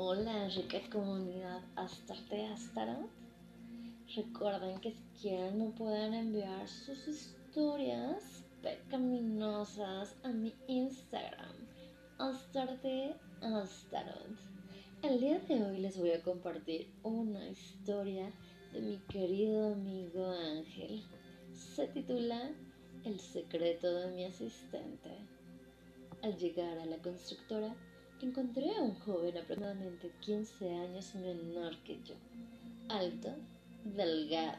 Hola, rica comunidad Astarte Astaroth. Recuerden que si quieren me pueden enviar sus historias pecaminosas a mi Instagram, Astarte Astaroth. El día de hoy les voy a compartir una historia de mi querido amigo Ángel. Se titula El secreto de mi asistente. Al llegar a la constructora, encontré a un joven aproximadamente 15 años menor que yo, alto, delgado,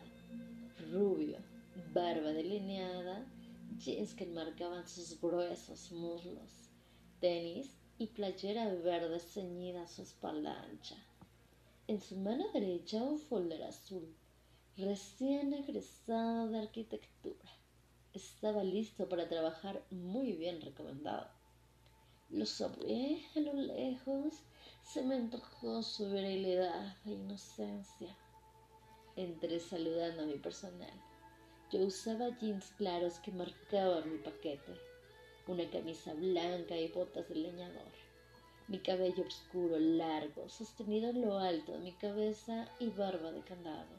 rubio, barba delineada, jeans que enmarcaban sus gruesos muslos, tenis y playera verde ceñida a su espalda ancha. En su mano derecha un folder azul, recién egresado de arquitectura. Estaba listo para trabajar muy bien recomendado. Lo saboreé a lo lejos, se me antojó su virilidad e inocencia. Entré saludando a mi personal. Yo usaba jeans claros que marcaban mi paquete, una camisa blanca y botas de leñador. Mi cabello oscuro, largo, sostenido en lo alto de mi cabeza y barba de candado.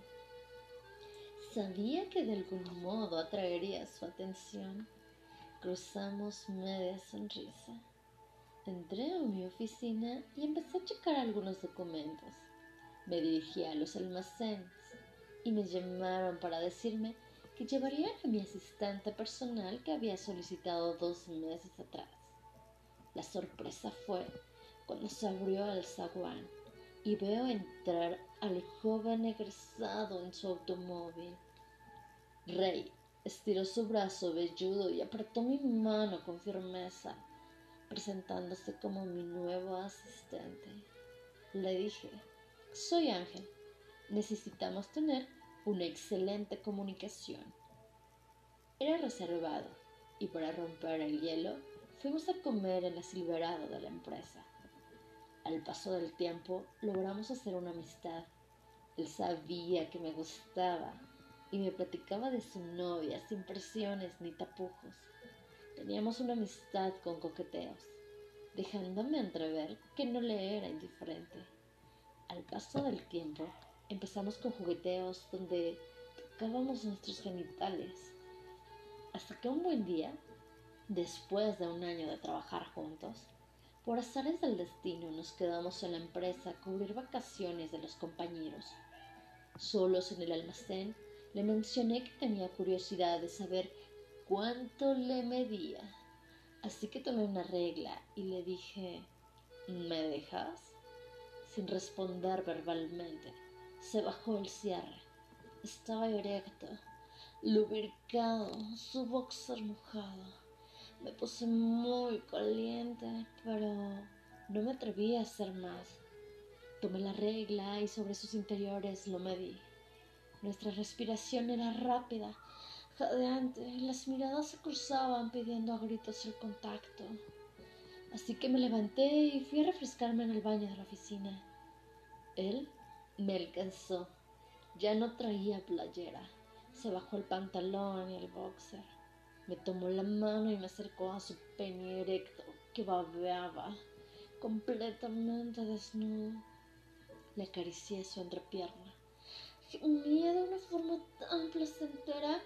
Sabía que de algún modo atraería su atención. Cruzamos media sonrisa. Entré a mi oficina y empecé a checar algunos documentos. Me dirigí a los almacenes y me llamaron para decirme que llevarían a mi asistente personal que había solicitado dos meses atrás. La sorpresa fue cuando se abrió el zaguán y veo entrar al joven egresado en su automóvil. Rey estiró su brazo velludo y apretó mi mano con firmeza presentándose como mi nuevo asistente. Le dije, soy Ángel, necesitamos tener una excelente comunicación. Era reservado y para romper el hielo fuimos a comer en la silverado de la empresa. Al paso del tiempo logramos hacer una amistad. Él sabía que me gustaba y me platicaba de su novia sin presiones ni tapujos. Teníamos una amistad con coqueteos, dejándome entrever que no le era indiferente. Al paso del tiempo, empezamos con jugueteos donde tocábamos nuestros genitales. Hasta que un buen día, después de un año de trabajar juntos, por azares del destino nos quedamos en la empresa a cubrir vacaciones de los compañeros. Solos en el almacén, le mencioné que tenía curiosidad de saber cuánto le medía. Así que tomé una regla y le dije, ¿me dejas? Sin responder verbalmente, se bajó el cierre. Estaba erecto, lubricado, su boxer mojado. Me puse muy caliente, pero no me atreví a hacer más. Tomé la regla y sobre sus interiores lo medí. Nuestra respiración era rápida jadeante, las miradas se cruzaban pidiendo a gritos el contacto. Así que me levanté y fui a refrescarme en el baño de la oficina. Él me alcanzó. Ya no traía playera. Se bajó el pantalón y el boxer. Me tomó la mano y me acercó a su pene erecto que babeaba, completamente desnudo. Le acaricié su entrepierna. Gemía de una forma tan placentera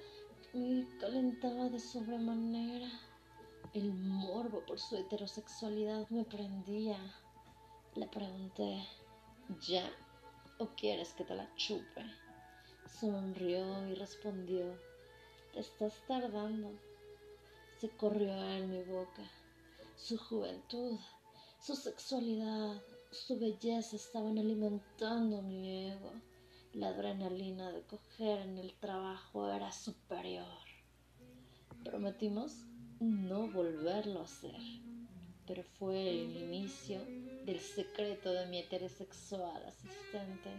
me calentaba de sobremanera. El morbo por su heterosexualidad me prendía. Le pregunté, ¿ya? ¿O quieres que te la chupe? Sonrió y respondió, te estás tardando. Se corrió en mi boca. Su juventud, su sexualidad, su belleza estaban alimentando mi ego. La adrenalina de coger en el trabajo era superior. Prometimos no volverlo a hacer, pero fue el inicio del secreto de mi heterosexual asistente.